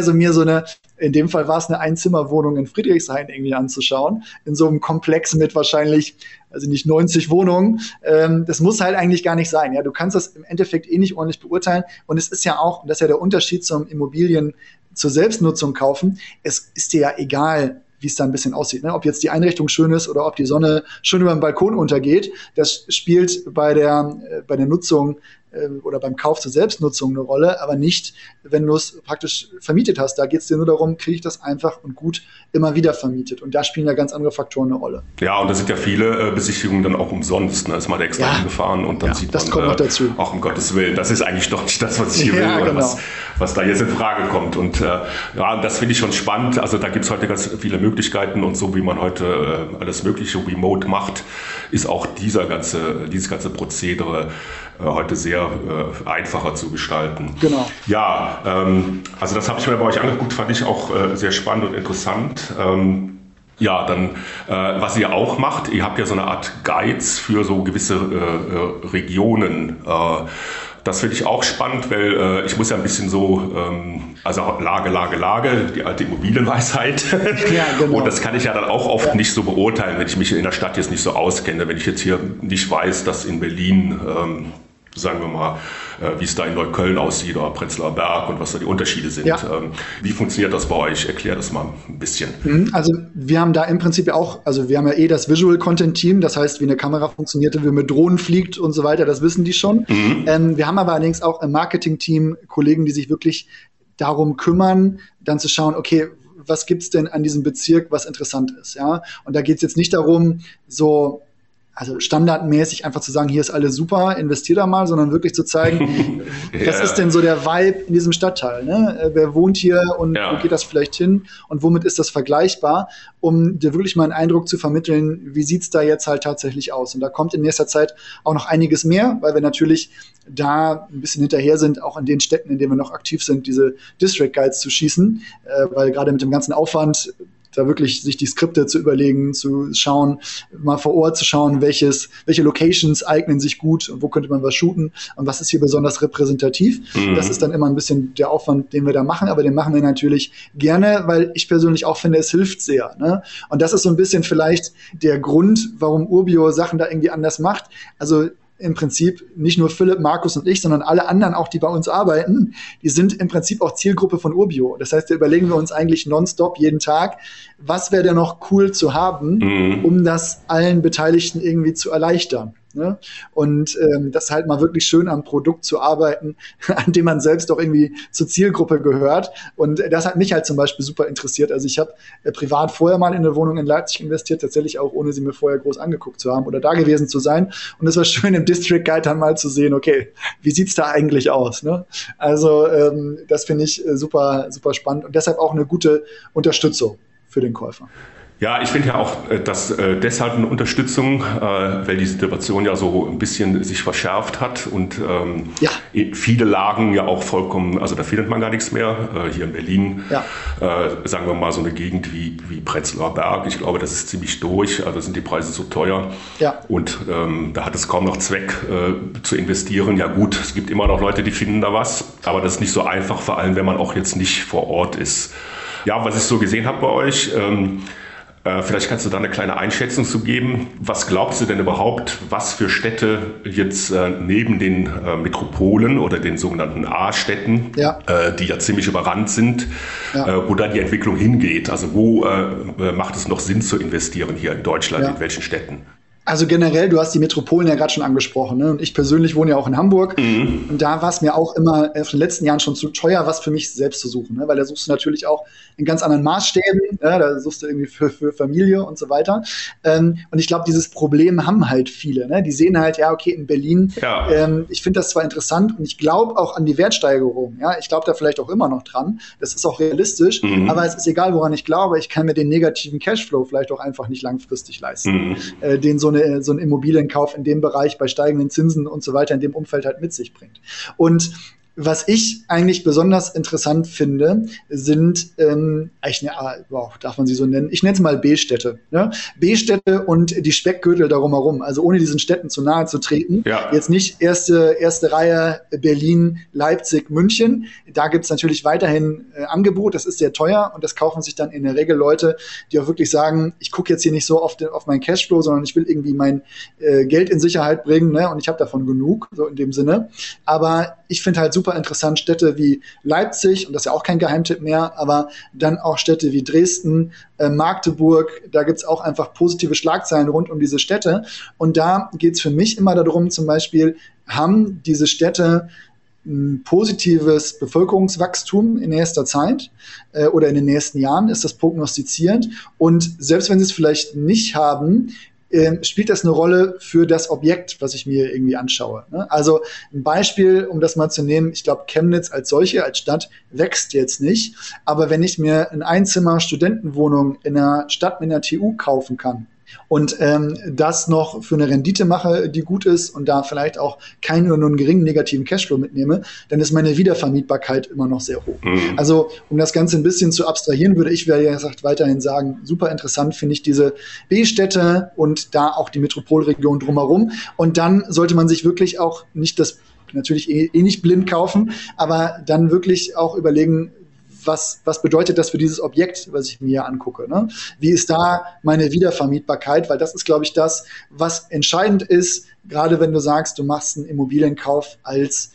Also mir so eine, in dem Fall war es eine Einzimmerwohnung in Friedrichshain irgendwie anzuschauen, in so einem Komplex mit wahrscheinlich, also nicht 90 Wohnungen. Ähm, das muss halt eigentlich gar nicht sein. Ja, du kannst das im Endeffekt eh nicht ordentlich beurteilen. Und es ist ja auch, und das ist ja der Unterschied zum Immobilien zur Selbstnutzung kaufen. Es ist dir ja egal, wie es da ein bisschen aussieht. Ne? Ob jetzt die Einrichtung schön ist oder ob die Sonne schön über den Balkon untergeht, das spielt bei der, äh, bei der Nutzung äh, oder beim Kauf zur Selbstnutzung eine Rolle, aber nicht, wenn du es praktisch vermietet hast. Da geht es dir nur darum, kriege ich das einfach und gut immer wieder vermietet. Und da spielen ja ganz andere Faktoren eine Rolle. Ja, und da sind ja viele äh, Besichtigungen dann auch umsonst. Ne? Ist man extra ja. hingefahren und dann ja, sieht das man, kommt noch dazu. auch um Gottes Willen, das ist eigentlich doch nicht das, was ich hier ja, will oder genau. was, was da jetzt in Frage kommt. Und äh, ja, das finde ich schon spannend. Also da gibt es heute ganz viele Möglichkeiten und so wie man heute äh, alles Mögliche remote macht, ist auch dieser ganze, dieses ganze Prozedere äh, heute sehr äh, einfacher zu gestalten. Genau. Ja, ähm, also das habe ich mir bei euch angeguckt, fand ich auch äh, sehr spannend und interessant. Ähm, ja, dann, äh, was ihr auch macht, ihr habt ja so eine Art Guides für so gewisse äh, Regionen. Äh, das finde ich auch spannend, weil äh, ich muss ja ein bisschen so, ähm, also Lage, Lage, Lage, die alte Immobilienweisheit. Ja, genau. Und das kann ich ja dann auch oft ja. nicht so beurteilen, wenn ich mich in der Stadt jetzt nicht so auskenne. Wenn ich jetzt hier nicht weiß, dass in Berlin ähm, sagen wir mal, äh, wie es da in Neukölln aussieht oder Prenzlauer Berg und was da die Unterschiede sind. Ja. Ähm, wie funktioniert das bei euch? Erklär das mal ein bisschen. Mhm, also wir haben da im Prinzip ja auch, also wir haben ja eh das Visual Content Team, das heißt, wie eine Kamera funktioniert, wie man mit Drohnen fliegt und so weiter, das wissen die schon. Mhm. Ähm, wir haben aber allerdings auch im Marketing-Team Kollegen, die sich wirklich darum kümmern, dann zu schauen, okay, was gibt es denn an diesem Bezirk, was interessant ist, ja? Und da geht es jetzt nicht darum, so also standardmäßig einfach zu sagen, hier ist alles super, investier da mal, sondern wirklich zu zeigen, ja. was ist denn so der Vibe in diesem Stadtteil? Ne? Äh, wer wohnt hier und ja. wo geht das vielleicht hin und womit ist das vergleichbar, um dir wirklich mal einen Eindruck zu vermitteln, wie sieht es da jetzt halt tatsächlich aus? Und da kommt in nächster Zeit auch noch einiges mehr, weil wir natürlich da ein bisschen hinterher sind, auch in den Städten, in denen wir noch aktiv sind, diese District Guides zu schießen, äh, weil gerade mit dem ganzen Aufwand da wirklich sich die Skripte zu überlegen, zu schauen, mal vor Ort zu schauen, welches, welche Locations eignen sich gut und wo könnte man was shooten und was ist hier besonders repräsentativ. Mhm. Das ist dann immer ein bisschen der Aufwand, den wir da machen, aber den machen wir natürlich gerne, weil ich persönlich auch finde, es hilft sehr. Ne? Und das ist so ein bisschen vielleicht der Grund, warum Urbio Sachen da irgendwie anders macht. Also im Prinzip nicht nur Philipp, Markus und ich, sondern alle anderen auch, die bei uns arbeiten, die sind im Prinzip auch Zielgruppe von Urbio. Das heißt, da überlegen wir uns eigentlich nonstop jeden Tag, was wäre denn noch cool zu haben, mhm. um das allen Beteiligten irgendwie zu erleichtern. Ne? Und ähm, das halt mal wirklich schön am Produkt zu arbeiten, an dem man selbst doch irgendwie zur Zielgruppe gehört. Und das hat mich halt zum Beispiel super interessiert. Also ich habe äh, privat vorher mal in eine Wohnung in Leipzig investiert, tatsächlich auch ohne sie mir vorher groß angeguckt zu haben oder da gewesen zu sein. Und es war schön im District Guide dann mal zu sehen, okay, wie sieht's da eigentlich aus? Ne? Also ähm, das finde ich äh, super, super spannend und deshalb auch eine gute Unterstützung für den Käufer. Ja, ich finde ja auch, äh, dass äh, deshalb eine Unterstützung, äh, weil die Situation ja so ein bisschen sich verschärft hat und ähm, ja. viele Lagen ja auch vollkommen, also da findet man gar nichts mehr. Äh, hier in Berlin, ja. äh, sagen wir mal so eine Gegend wie, wie Prenzlauer Berg, ich glaube, das ist ziemlich durch, also sind die Preise so teuer ja. und ähm, da hat es kaum noch Zweck äh, zu investieren. Ja gut, es gibt immer noch Leute, die finden da was, aber das ist nicht so einfach, vor allem wenn man auch jetzt nicht vor Ort ist. Ja, was ich so gesehen habe bei euch, ähm, äh, vielleicht kannst du da eine kleine Einschätzung zu geben. Was glaubst du denn überhaupt, was für Städte jetzt äh, neben den äh, Metropolen oder den sogenannten A-Städten, ja. die ja ziemlich überrannt sind, ja. wo da die Entwicklung hingeht? Also wo macht es noch Sinn zu investieren hier in Deutschland, ja. in welchen Städten? Also generell, du hast die Metropolen ja gerade schon angesprochen. Ne? Und ich persönlich wohne ja auch in Hamburg. Mhm. Und da war es mir auch immer in den letzten Jahren schon zu teuer, was für mich selbst zu suchen. Ne? Weil da suchst du natürlich auch in ganz anderen Maßstäben. Ja? Da suchst du irgendwie für, für Familie und so weiter. Ähm, und ich glaube, dieses Problem haben halt viele. Ne? Die sehen halt, ja, okay, in Berlin, ja. ähm, ich finde das zwar interessant und ich glaube auch an die Wertsteigerung. Ja? Ich glaube da vielleicht auch immer noch dran. Das ist auch realistisch. Mhm. Aber es ist egal, woran ich glaube. Ich kann mir den negativen Cashflow vielleicht auch einfach nicht langfristig leisten. Mhm. Äh, den so eine eine, so ein Immobilienkauf in dem Bereich bei steigenden Zinsen und so weiter in dem Umfeld halt mit sich bringt. Und was ich eigentlich besonders interessant finde, sind, ähm, ich, wow, darf man sie so nennen? Ich nenne es mal B-Städte. Ne? B-Städte und die Speckgürtel darum herum. Also ohne diesen Städten zu nahe zu treten. Ja. Jetzt nicht erste, erste Reihe Berlin, Leipzig, München. Da gibt es natürlich weiterhin äh, Angebot. Das ist sehr teuer und das kaufen sich dann in der Regel Leute, die auch wirklich sagen, ich gucke jetzt hier nicht so auf, den, auf meinen Cashflow, sondern ich will irgendwie mein äh, Geld in Sicherheit bringen ne? und ich habe davon genug, so in dem Sinne. Aber ich finde halt super interessant Städte wie Leipzig, und das ist ja auch kein Geheimtipp mehr, aber dann auch Städte wie Dresden, äh, Magdeburg, da gibt es auch einfach positive Schlagzeilen rund um diese Städte. Und da geht es für mich immer darum, zum Beispiel haben diese Städte ein positives Bevölkerungswachstum in nächster Zeit äh, oder in den nächsten Jahren ist das prognostiziert. Und selbst wenn sie es vielleicht nicht haben, äh, spielt das eine Rolle für das Objekt, was ich mir irgendwie anschaue. Ne? Also ein Beispiel, um das mal zu nehmen, ich glaube, Chemnitz als solche, als Stadt wächst jetzt nicht. Aber wenn ich mir ein Einzimmer-Studentenwohnung in einer Stadt mit einer TU kaufen kann, und ähm, das noch für eine Rendite mache, die gut ist und da vielleicht auch keinen oder nur einen geringen negativen Cashflow mitnehme, dann ist meine Wiedervermietbarkeit immer noch sehr hoch. Mhm. Also um das Ganze ein bisschen zu abstrahieren, würde ich, wie gesagt, weiterhin sagen, super interessant finde ich diese B-Städte und da auch die Metropolregion drumherum. Und dann sollte man sich wirklich auch nicht das natürlich eh, eh nicht blind kaufen, aber dann wirklich auch überlegen, was, was bedeutet das für dieses Objekt, was ich mir hier angucke? Ne? Wie ist da meine Wiedervermietbarkeit? Weil das ist, glaube ich, das, was entscheidend ist, gerade wenn du sagst, du machst einen Immobilienkauf als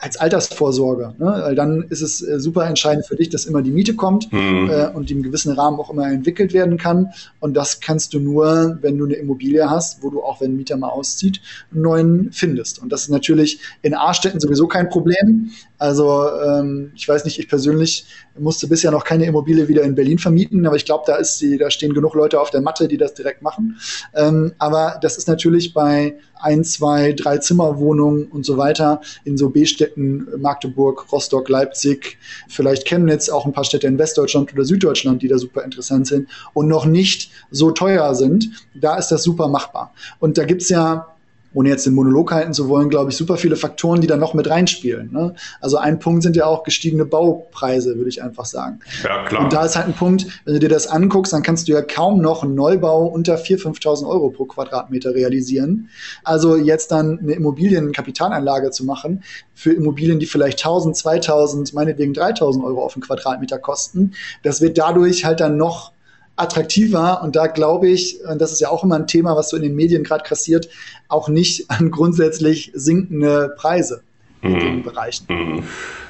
als Altersvorsorge. Ne? Weil dann ist es äh, super entscheidend für dich, dass immer die Miete kommt mhm. äh, und die im gewissen Rahmen auch immer entwickelt werden kann. Und das kannst du nur, wenn du eine Immobilie hast, wo du auch, wenn ein Mieter mal auszieht, einen neuen findest. Und das ist natürlich in A-Städten sowieso kein Problem. Also ähm, ich weiß nicht, ich persönlich musste bisher noch keine Immobilie wieder in Berlin vermieten, aber ich glaube, da ist die, da stehen genug Leute auf der Matte, die das direkt machen. Ähm, aber das ist natürlich bei ein, zwei, drei Zimmerwohnungen und so weiter in so B-Städten, Magdeburg, Rostock, Leipzig, vielleicht Chemnitz, auch ein paar Städte in Westdeutschland oder Süddeutschland, die da super interessant sind und noch nicht so teuer sind. Da ist das super machbar. Und da gibt's ja ohne jetzt den Monolog halten zu wollen, glaube ich, super viele Faktoren, die da noch mit reinspielen. Ne? Also ein Punkt sind ja auch gestiegene Baupreise, würde ich einfach sagen. Ja, klar. Und da ist halt ein Punkt, wenn du dir das anguckst, dann kannst du ja kaum noch einen Neubau unter 4.000, 5.000 Euro pro Quadratmeter realisieren. Also jetzt dann eine Immobilienkapitalanlage zu machen für Immobilien, die vielleicht 1.000, 2.000, meinetwegen 3.000 Euro auf den Quadratmeter kosten, das wird dadurch halt dann noch attraktiver. Und da glaube ich, und das ist ja auch immer ein Thema, was so in den Medien gerade kassiert, auch nicht an grundsätzlich sinkende Preise in den mhm. Bereichen. Mhm.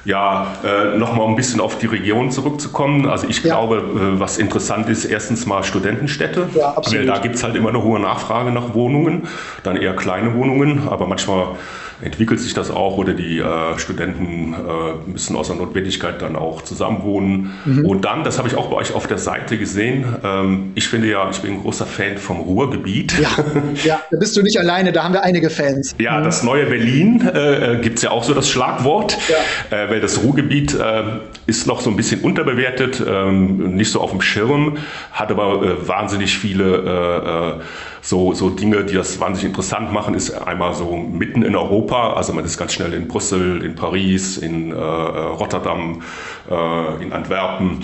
Ja, äh, nochmal ein bisschen auf die Region zurückzukommen. Also ich ja. glaube, äh, was interessant ist, erstens mal Studentenstädte. Ja, absolut. Weil da gibt es halt immer eine hohe Nachfrage nach Wohnungen, dann eher kleine Wohnungen, aber manchmal entwickelt sich das auch oder die äh, Studenten äh, müssen aus der Notwendigkeit dann auch zusammenwohnen. Mhm. Und dann, das habe ich auch bei euch auf der Seite gesehen, ähm, ich finde ja, ich bin ein großer Fan vom Ruhrgebiet. Ja, ja da bist du nicht alleine, da haben wir einige Fans. Ja, mhm. das neue Berlin äh, gibt es ja auch so das Schlagwort, ja. äh, weil das Ruhrgebiet äh, ist noch so ein bisschen unterbewertet, ähm, nicht so auf dem Schirm, hat aber äh, wahnsinnig viele äh, so, so Dinge, die das wahnsinnig interessant machen, ist einmal so mitten in Europa, also man ist ganz schnell in Brüssel, in Paris, in äh, Rotterdam, äh, in Antwerpen.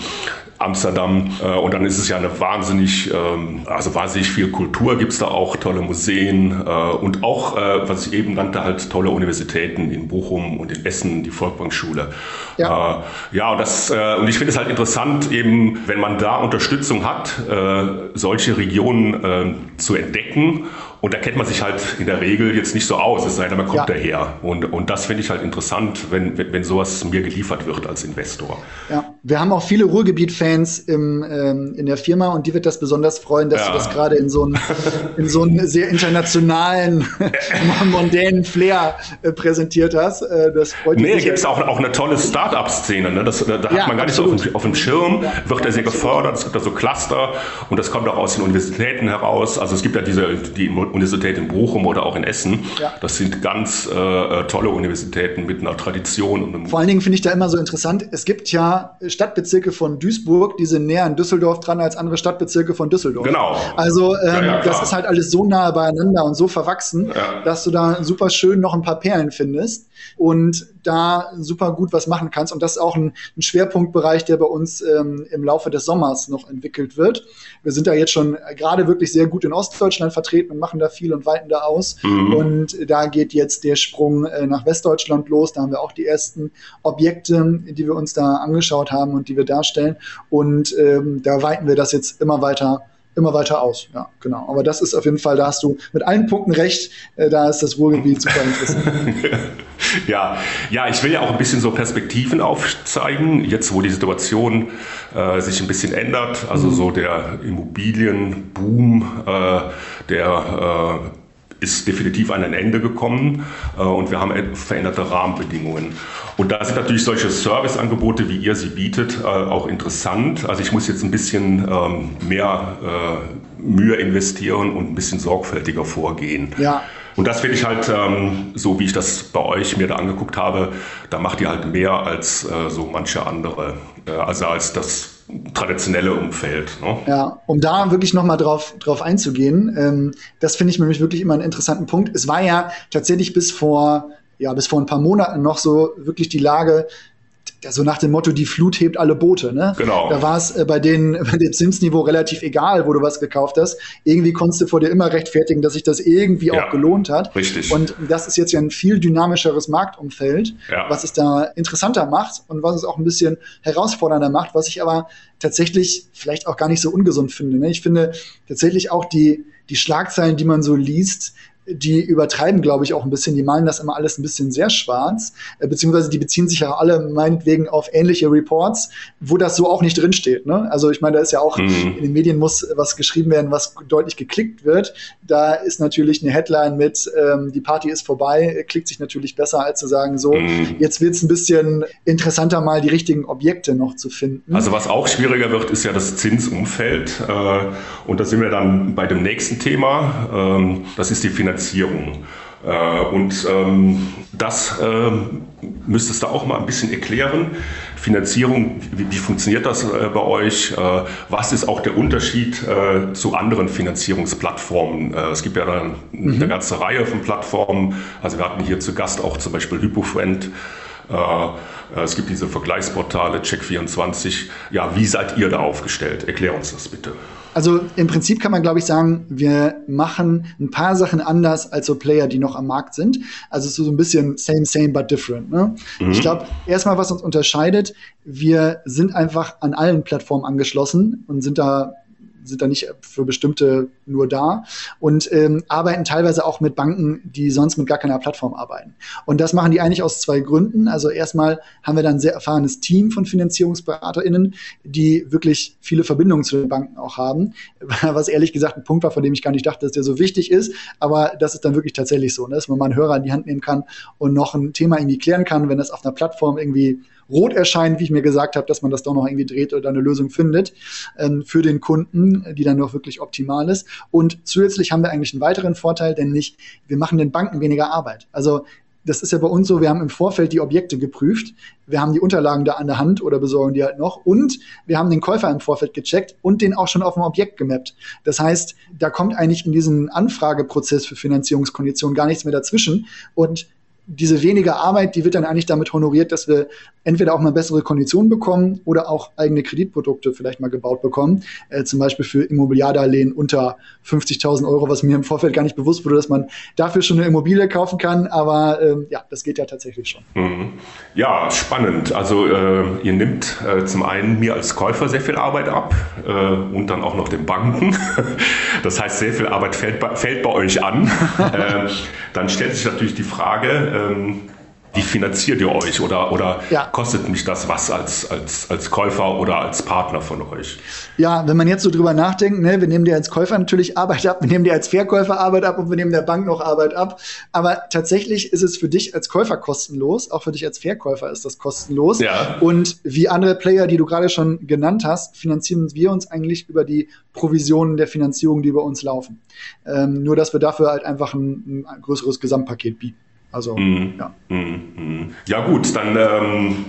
Amsterdam. Äh, und dann ist es ja eine wahnsinnig, ähm, also wahnsinnig viel Kultur gibt es da auch, tolle Museen äh, und auch, äh, was ich eben nannte, halt tolle Universitäten in Bochum und in Essen, die Volkbankschule. Ja, ja und, das, und ich finde es halt interessant, eben, wenn man da Unterstützung hat, solche Regionen zu entdecken und da kennt man sich halt in der Regel jetzt nicht so aus, es sei denn, man kommt ja. daher. Und, und das finde ich halt interessant, wenn, wenn, wenn sowas mir geliefert wird als Investor. Ja, wir haben auch viele Ruhrgebiet-Fans im, ähm, in der Firma und die wird das besonders freuen, dass ja. du das gerade in so einen in so einen sehr internationalen, mondänen Flair äh, präsentiert hast. Äh, das freut nee, gibt es auch, auch eine tolle Start-up-Szene. Ne? Das, da, da ja, hat man gar absolut. nicht so auf dem, auf dem Schirm, wird er sehr gefördert, es gibt da so Cluster und das kommt auch aus den Universitäten heraus. Also es gibt ja diese, die Universität in Bochum oder auch in Essen. Ja. Das sind ganz äh, tolle Universitäten mit einer Tradition. Vor allen Dingen finde ich da immer so interessant, es gibt ja Stadtbezirke von Duisburg, die sind näher an Düsseldorf dran als andere Stadtbezirke von Düsseldorf. Genau. Also ähm, ja, das ist halt alles so nah beieinander und so verwachsen, dass du da super schön noch ein paar Perlen findest und da super gut was machen kannst. Und das ist auch ein, ein Schwerpunktbereich, der bei uns ähm, im Laufe des Sommers noch entwickelt wird. Wir sind da jetzt schon gerade wirklich sehr gut in Ostdeutschland vertreten und machen da viel und weiten da aus. Mhm. Und da geht jetzt der Sprung äh, nach Westdeutschland los. Da haben wir auch die ersten Objekte, die wir uns da angeschaut haben und die wir darstellen. Und ähm, da weiten wir das jetzt immer weiter immer weiter aus. Ja, genau. Aber das ist auf jeden Fall, da hast du mit allen Punkten recht, äh, da ist das Ruhrgebiet super interessant. ja, ja, ich will ja auch ein bisschen so Perspektiven aufzeigen, jetzt wo die Situation äh, sich ein bisschen ändert, also mhm. so der Immobilienboom, äh, der äh, ist definitiv an ein Ende gekommen äh, und wir haben veränderte Rahmenbedingungen. Und da sind natürlich solche Serviceangebote, wie ihr sie bietet, äh, auch interessant. Also ich muss jetzt ein bisschen ähm, mehr äh, Mühe investieren und ein bisschen sorgfältiger vorgehen. Ja. Und das finde ich halt, ähm, so wie ich das bei euch mir da angeguckt habe, da macht ihr halt mehr als äh, so manche andere, äh, also als das traditionelle Umfeld. Ne? Ja, um da wirklich nochmal drauf, drauf einzugehen, ähm, das finde ich nämlich wirklich immer einen interessanten Punkt. Es war ja tatsächlich bis vor ja, bis vor ein paar Monaten noch so wirklich die Lage, so nach dem Motto, die Flut hebt alle Boote. Ne? Genau. Da war es äh, bei, den, bei dem Zinsniveau relativ egal, wo du was gekauft hast. Irgendwie konntest du vor dir immer rechtfertigen, dass sich das irgendwie ja, auch gelohnt hat. Richtig. Und das ist jetzt ja ein viel dynamischeres Marktumfeld, ja. was es da interessanter macht und was es auch ein bisschen herausfordernder macht, was ich aber tatsächlich vielleicht auch gar nicht so ungesund finde. Ne? Ich finde tatsächlich auch die, die Schlagzeilen, die man so liest, die übertreiben, glaube ich, auch ein bisschen. Die malen das immer alles ein bisschen sehr schwarz, äh, beziehungsweise die beziehen sich ja alle meinetwegen auf ähnliche Reports, wo das so auch nicht drinsteht. Ne? Also ich meine, da ist ja auch, mhm. in den Medien muss was geschrieben werden, was deutlich geklickt wird. Da ist natürlich eine Headline mit, ähm, die Party ist vorbei, klickt sich natürlich besser, als zu sagen, so, mhm. jetzt wird es ein bisschen interessanter, mal die richtigen Objekte noch zu finden. Also was auch schwieriger wird, ist ja das Zinsumfeld. Äh, und da sind wir dann bei dem nächsten Thema. Ähm, das ist die Finanzierung Finanzierung. Äh, und ähm, das äh, müsstest du auch mal ein bisschen erklären. Finanzierung, wie, wie funktioniert das äh, bei euch? Äh, was ist auch der Unterschied äh, zu anderen Finanzierungsplattformen? Äh, es gibt ja dann mhm. eine ganze Reihe von Plattformen. Also wir hatten hier zu Gast auch zum Beispiel HypoFriend. Es gibt diese Vergleichsportale, Check24. Ja, wie seid ihr da aufgestellt? Erklär uns das bitte. Also im Prinzip kann man, glaube ich, sagen, wir machen ein paar Sachen anders als so Player, die noch am Markt sind. Also so ein bisschen same, same, but different. Ne? Mhm. Ich glaube, erstmal, was uns unterscheidet, wir sind einfach an allen Plattformen angeschlossen und sind da sind da nicht für bestimmte nur da und ähm, arbeiten teilweise auch mit Banken, die sonst mit gar keiner Plattform arbeiten. Und das machen die eigentlich aus zwei Gründen. Also erstmal haben wir dann ein sehr erfahrenes Team von FinanzierungsberaterInnen, die wirklich viele Verbindungen zu den Banken auch haben, was ehrlich gesagt ein Punkt war, von dem ich gar nicht dachte, dass der so wichtig ist. Aber das ist dann wirklich tatsächlich so, ne? dass man mal einen Hörer in die Hand nehmen kann und noch ein Thema irgendwie klären kann, wenn das auf einer Plattform irgendwie rot erscheint, wie ich mir gesagt habe, dass man das doch noch irgendwie dreht oder eine Lösung findet ähm, für den Kunden, die dann noch wirklich optimal ist. Und zusätzlich haben wir eigentlich einen weiteren Vorteil, denn nicht, wir machen den Banken weniger Arbeit. Also das ist ja bei uns so, wir haben im Vorfeld die Objekte geprüft, wir haben die Unterlagen da an der Hand oder besorgen die halt noch und wir haben den Käufer im Vorfeld gecheckt und den auch schon auf dem Objekt gemappt. Das heißt, da kommt eigentlich in diesen Anfrageprozess für Finanzierungskonditionen gar nichts mehr dazwischen und diese wenige Arbeit, die wird dann eigentlich damit honoriert, dass wir entweder auch mal bessere Konditionen bekommen oder auch eigene Kreditprodukte vielleicht mal gebaut bekommen. Äh, zum Beispiel für Immobiliardarlehen unter 50.000 Euro, was mir im Vorfeld gar nicht bewusst wurde, dass man dafür schon eine Immobilie kaufen kann. Aber ähm, ja, das geht ja tatsächlich schon. Mhm. Ja, spannend. Also äh, ihr nimmt äh, zum einen mir als Käufer sehr viel Arbeit ab äh, und dann auch noch den Banken. das heißt, sehr viel Arbeit fällt, fällt bei euch an. Äh, dann stellt sich natürlich die Frage, ähm, wie finanziert ihr euch oder, oder ja. kostet mich das was als, als, als Käufer oder als Partner von euch? Ja, wenn man jetzt so drüber nachdenkt, ne, wir nehmen dir als Käufer natürlich Arbeit ab, wir nehmen dir als Verkäufer Arbeit ab und wir nehmen der Bank noch Arbeit ab. Aber tatsächlich ist es für dich als Käufer kostenlos, auch für dich als Verkäufer ist das kostenlos. Ja. Und wie andere Player, die du gerade schon genannt hast, finanzieren wir uns eigentlich über die Provisionen der Finanzierung, die bei uns laufen. Ähm, nur, dass wir dafür halt einfach ein, ein größeres Gesamtpaket bieten. Also, mhm. ja. Mhm. Ja, gut, dann. Ähm,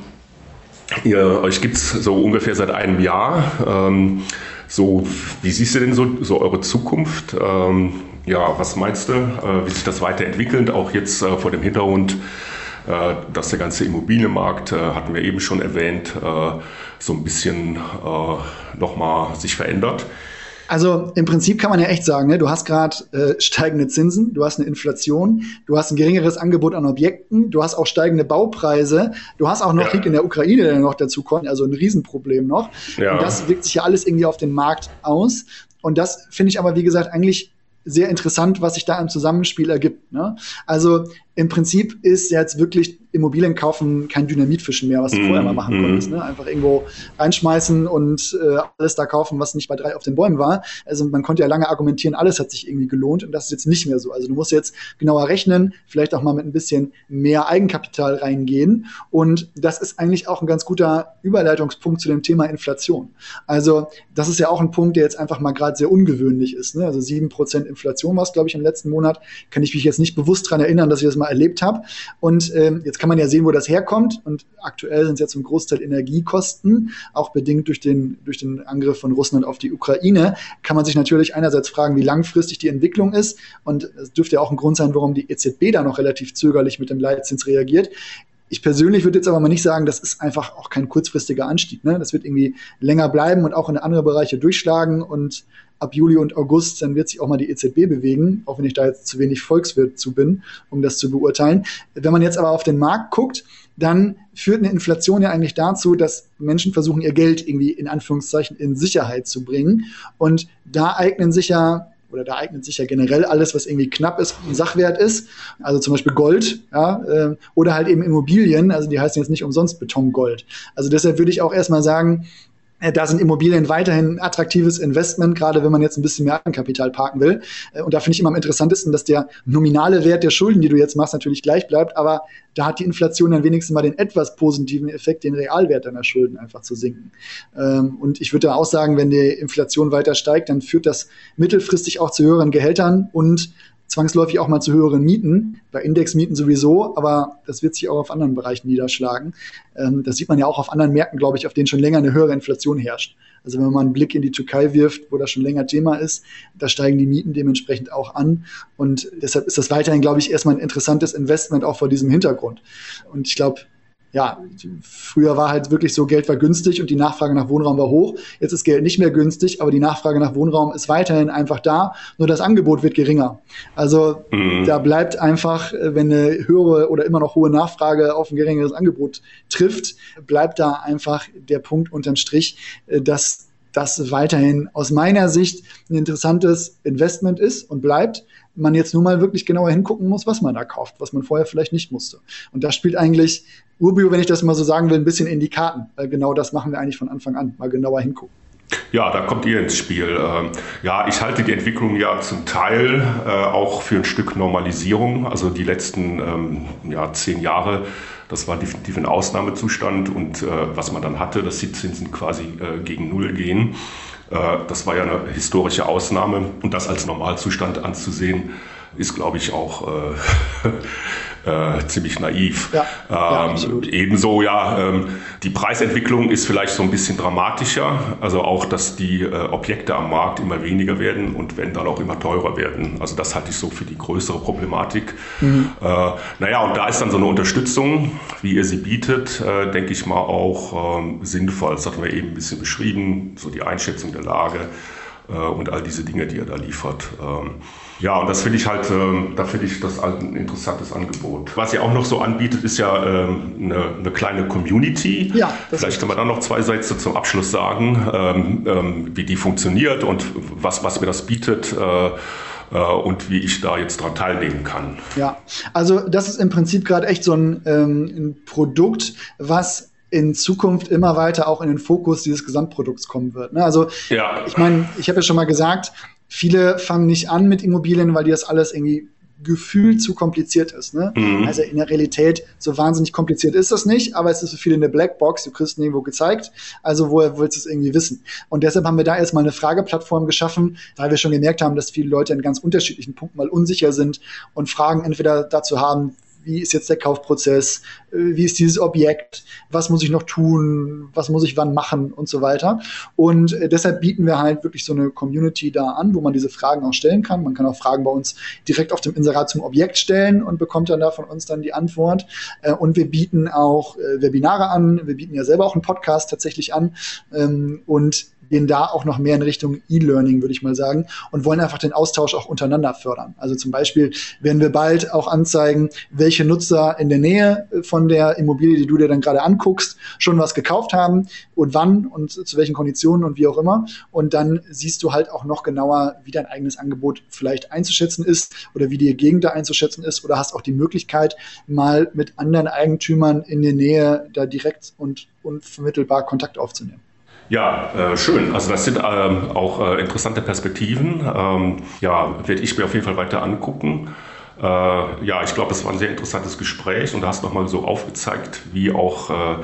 ihr, euch gibt es so ungefähr seit einem Jahr. Ähm, so, wie siehst du denn so, so eure Zukunft? Ähm, ja, was meinst du, äh, wie sich das weiterentwickelt, auch jetzt äh, vor dem Hintergrund, äh, dass der ganze Immobilienmarkt, äh, hatten wir eben schon erwähnt, äh, so ein bisschen äh, nochmal sich verändert? Also im Prinzip kann man ja echt sagen, ne, du hast gerade äh, steigende Zinsen, du hast eine Inflation, du hast ein geringeres Angebot an Objekten, du hast auch steigende Baupreise, du hast auch noch ja. Krieg in der Ukraine, der noch dazu kommt, also ein Riesenproblem noch. Ja. Und das wirkt sich ja alles irgendwie auf den Markt aus. Und das finde ich aber, wie gesagt, eigentlich sehr interessant, was sich da im Zusammenspiel ergibt. Ne? Also im Prinzip ist jetzt wirklich Immobilien kaufen kein Dynamitfischen mehr, was du mm, vorher mal machen mm. konntest. Ne? Einfach irgendwo reinschmeißen und äh, alles da kaufen, was nicht bei drei auf den Bäumen war. Also man konnte ja lange argumentieren, alles hat sich irgendwie gelohnt und das ist jetzt nicht mehr so. Also du musst jetzt genauer rechnen, vielleicht auch mal mit ein bisschen mehr Eigenkapital reingehen. Und das ist eigentlich auch ein ganz guter Überleitungspunkt zu dem Thema Inflation. Also das ist ja auch ein Punkt, der jetzt einfach mal gerade sehr ungewöhnlich ist. Ne? Also sieben Prozent Inflation war es, glaube ich, im letzten Monat. Kann ich mich jetzt nicht bewusst daran erinnern, dass ich das mal erlebt habe. Und ähm, jetzt kann man ja sehen, wo das herkommt. Und aktuell sind es ja zum Großteil Energiekosten, auch bedingt durch den, durch den Angriff von Russland auf die Ukraine. Kann man sich natürlich einerseits fragen, wie langfristig die Entwicklung ist. Und es dürfte ja auch ein Grund sein, warum die EZB da noch relativ zögerlich mit dem Leitzins reagiert. Ich persönlich würde jetzt aber mal nicht sagen, das ist einfach auch kein kurzfristiger Anstieg. Ne? Das wird irgendwie länger bleiben und auch in andere Bereiche durchschlagen und ab Juli und August, dann wird sich auch mal die EZB bewegen, auch wenn ich da jetzt zu wenig Volkswirt zu bin, um das zu beurteilen. Wenn man jetzt aber auf den Markt guckt, dann führt eine Inflation ja eigentlich dazu, dass Menschen versuchen, ihr Geld irgendwie in Anführungszeichen in Sicherheit zu bringen. Und da eignen sich ja oder da eignet sich ja generell alles, was irgendwie knapp ist, ein Sachwert ist, also zum Beispiel Gold, ja, äh, oder halt eben Immobilien, also die heißen jetzt nicht umsonst Betongold. Also deshalb würde ich auch erstmal sagen, da sind Immobilien weiterhin ein attraktives Investment, gerade wenn man jetzt ein bisschen mehr Kapital parken will. Äh, und da finde ich immer am interessantesten, dass der nominale Wert der Schulden, die du jetzt machst, natürlich gleich bleibt, aber da hat die Inflation dann wenigstens mal den etwas positiven Effekt, den Realwert deiner Schulden einfach zu sinken. Ähm, und ich würde auch sagen, wenn die Inflation weiter steigt, dann führt das mittelfristig auch zu höheren Gehältern und zwangsläufig auch mal zu höheren Mieten, bei Indexmieten sowieso, aber das wird sich auch auf anderen Bereichen niederschlagen. Ähm, das sieht man ja auch auf anderen Märkten, glaube ich, auf denen schon länger eine höhere Inflation herrscht. Also wenn man einen Blick in die Türkei wirft, wo das schon länger Thema ist, da steigen die Mieten dementsprechend auch an. Und deshalb ist das weiterhin, glaube ich, erstmal ein interessantes Investment auch vor diesem Hintergrund. Und ich glaube, ja, früher war halt wirklich so, Geld war günstig und die Nachfrage nach Wohnraum war hoch. Jetzt ist Geld nicht mehr günstig, aber die Nachfrage nach Wohnraum ist weiterhin einfach da, nur das Angebot wird geringer. Also mhm. da bleibt einfach, wenn eine höhere oder immer noch hohe Nachfrage auf ein geringeres Angebot trifft, bleibt da einfach der Punkt unterm Strich, äh, dass das weiterhin aus meiner Sicht ein interessantes Investment ist und bleibt man jetzt nur mal wirklich genauer hingucken muss, was man da kauft, was man vorher vielleicht nicht musste. Und da spielt eigentlich Urbio, wenn ich das mal so sagen will, ein bisschen in die Karten, weil genau das machen wir eigentlich von Anfang an, mal genauer hingucken. Ja, da kommt ihr ins Spiel. Ähm, ja, ich halte die Entwicklung ja zum Teil äh, auch für ein Stück Normalisierung. Also die letzten ähm, ja, zehn Jahre, das war definitiv ein Ausnahmezustand und äh, was man dann hatte, dass die Zinsen quasi äh, gegen Null gehen. Das war ja eine historische Ausnahme und das als Normalzustand anzusehen, ist, glaube ich, auch äh, ziemlich naiv. Ja, ähm, ja, ebenso, ja, ähm, die Preisentwicklung ist vielleicht so ein bisschen dramatischer. Also auch, dass die äh, Objekte am Markt immer weniger werden und wenn dann auch immer teurer werden. Also das halte ich so für die größere Problematik. Mhm. Äh, naja, und da ist dann so eine Unterstützung, wie ihr sie bietet, äh, denke ich mal auch ähm, sinnvoll. Das hatten wir eben ein bisschen beschrieben, so die Einschätzung der Lage äh, und all diese Dinge, die er da liefert. Ähm, ja, und das finde ich halt, äh, da finde ich das ein interessantes Angebot. Was ihr auch noch so anbietet, ist ja ähm, eine, eine kleine Community. Ja, Vielleicht können wir da noch zwei Sätze zum Abschluss sagen, ähm, ähm, wie die funktioniert und was, was mir das bietet äh, äh, und wie ich da jetzt daran teilnehmen kann. Ja, also das ist im Prinzip gerade echt so ein, ähm, ein Produkt, was in Zukunft immer weiter auch in den Fokus dieses Gesamtprodukts kommen wird. Ne? Also ja. ich meine, ich habe ja schon mal gesagt, viele fangen nicht an mit Immobilien, weil die das alles irgendwie gefühlt zu kompliziert ist. Ne? Mhm. Also in der Realität, so wahnsinnig kompliziert ist das nicht, aber es ist für viele eine Blackbox, du kriegst nirgendwo gezeigt, also woher willst du es irgendwie wissen? Und deshalb haben wir da erstmal eine Frageplattform geschaffen, weil wir schon gemerkt haben, dass viele Leute in ganz unterschiedlichen Punkten mal unsicher sind und Fragen entweder dazu haben, wie ist jetzt der Kaufprozess, äh, wie ist dieses Objekt, was muss ich noch tun, was muss ich wann machen und so weiter. Und äh, deshalb bieten wir halt wirklich so eine Community da an, wo man diese Fragen auch stellen kann. Man kann auch Fragen bei uns direkt auf dem Inserat zum Objekt stellen und bekommt dann da von uns dann die Antwort. Äh, und wir bieten auch Webinare an. Wir bieten ja selber auch einen Podcast tatsächlich an. Ähm, und gehen da auch noch mehr in Richtung E-Learning, würde ich mal sagen, und wollen einfach den Austausch auch untereinander fördern. Also zum Beispiel werden wir bald auch anzeigen, welche Nutzer in der Nähe von der Immobilie, die du dir dann gerade anguckst, schon was gekauft haben und wann und zu welchen Konditionen und wie auch immer. Und dann siehst du halt auch noch genauer, wie dein eigenes Angebot vielleicht einzuschätzen ist oder wie die Gegend da einzuschätzen ist oder hast auch die Möglichkeit, mal mit anderen Eigentümern in der Nähe da direkt und unvermittelbar Kontakt aufzunehmen. Ja, äh, schön. Also das sind ähm, auch äh, interessante Perspektiven. Ähm, ja, werde ich mir auf jeden Fall weiter angucken. Äh, ja, ich glaube, es war ein sehr interessantes Gespräch und du hast nochmal so aufgezeigt, wie auch äh,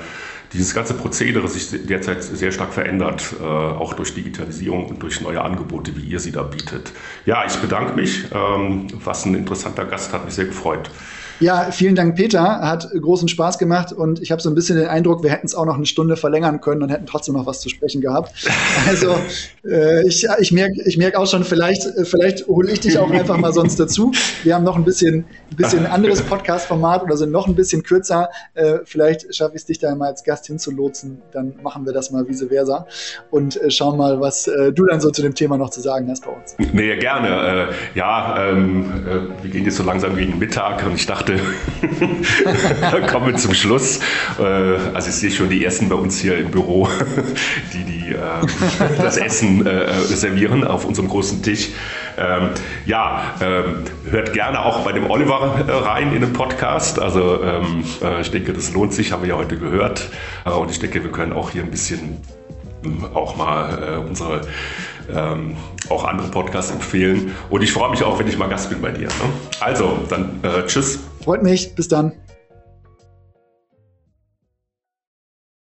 dieses ganze Prozedere sich derzeit sehr stark verändert, äh, auch durch Digitalisierung und durch neue Angebote, wie ihr sie da bietet. Ja, ich bedanke mich. Ähm, was ein interessanter Gast, hat mich sehr gefreut. Ja, vielen Dank, Peter. Hat großen Spaß gemacht und ich habe so ein bisschen den Eindruck, wir hätten es auch noch eine Stunde verlängern können und hätten trotzdem noch was zu sprechen gehabt. Also äh, ich, ich merke ich merk auch schon, vielleicht, vielleicht hole ich dich auch einfach mal sonst dazu. Wir haben noch ein bisschen, ein bisschen anderes Podcast-Format oder sind noch ein bisschen kürzer. Äh, vielleicht schaffe ich es dich da mal als Gast hinzulotsen. Dann machen wir das mal vice versa und äh, schauen mal, was äh, du dann so zu dem Thema noch zu sagen hast bei uns. Nee, gerne. Äh, ja, ähm, äh, wir gehen jetzt so langsam gegen Mittag und ich dachte, dachte, kommen wir zum Schluss. Äh, also ich sehe schon die Ersten bei uns hier im Büro, die, die äh, das Essen äh, servieren auf unserem großen Tisch. Ähm, ja, ähm, hört gerne auch bei dem Oliver rein in den Podcast. Also ähm, ich denke, das lohnt sich, haben wir ja heute gehört. und ich denke, wir können auch hier ein bisschen auch mal unsere ähm, auch andere Podcasts empfehlen. Und ich freue mich auch, wenn ich mal Gast bin bei dir. Ne? Also, dann äh, tschüss. Freut mich. Bis dann.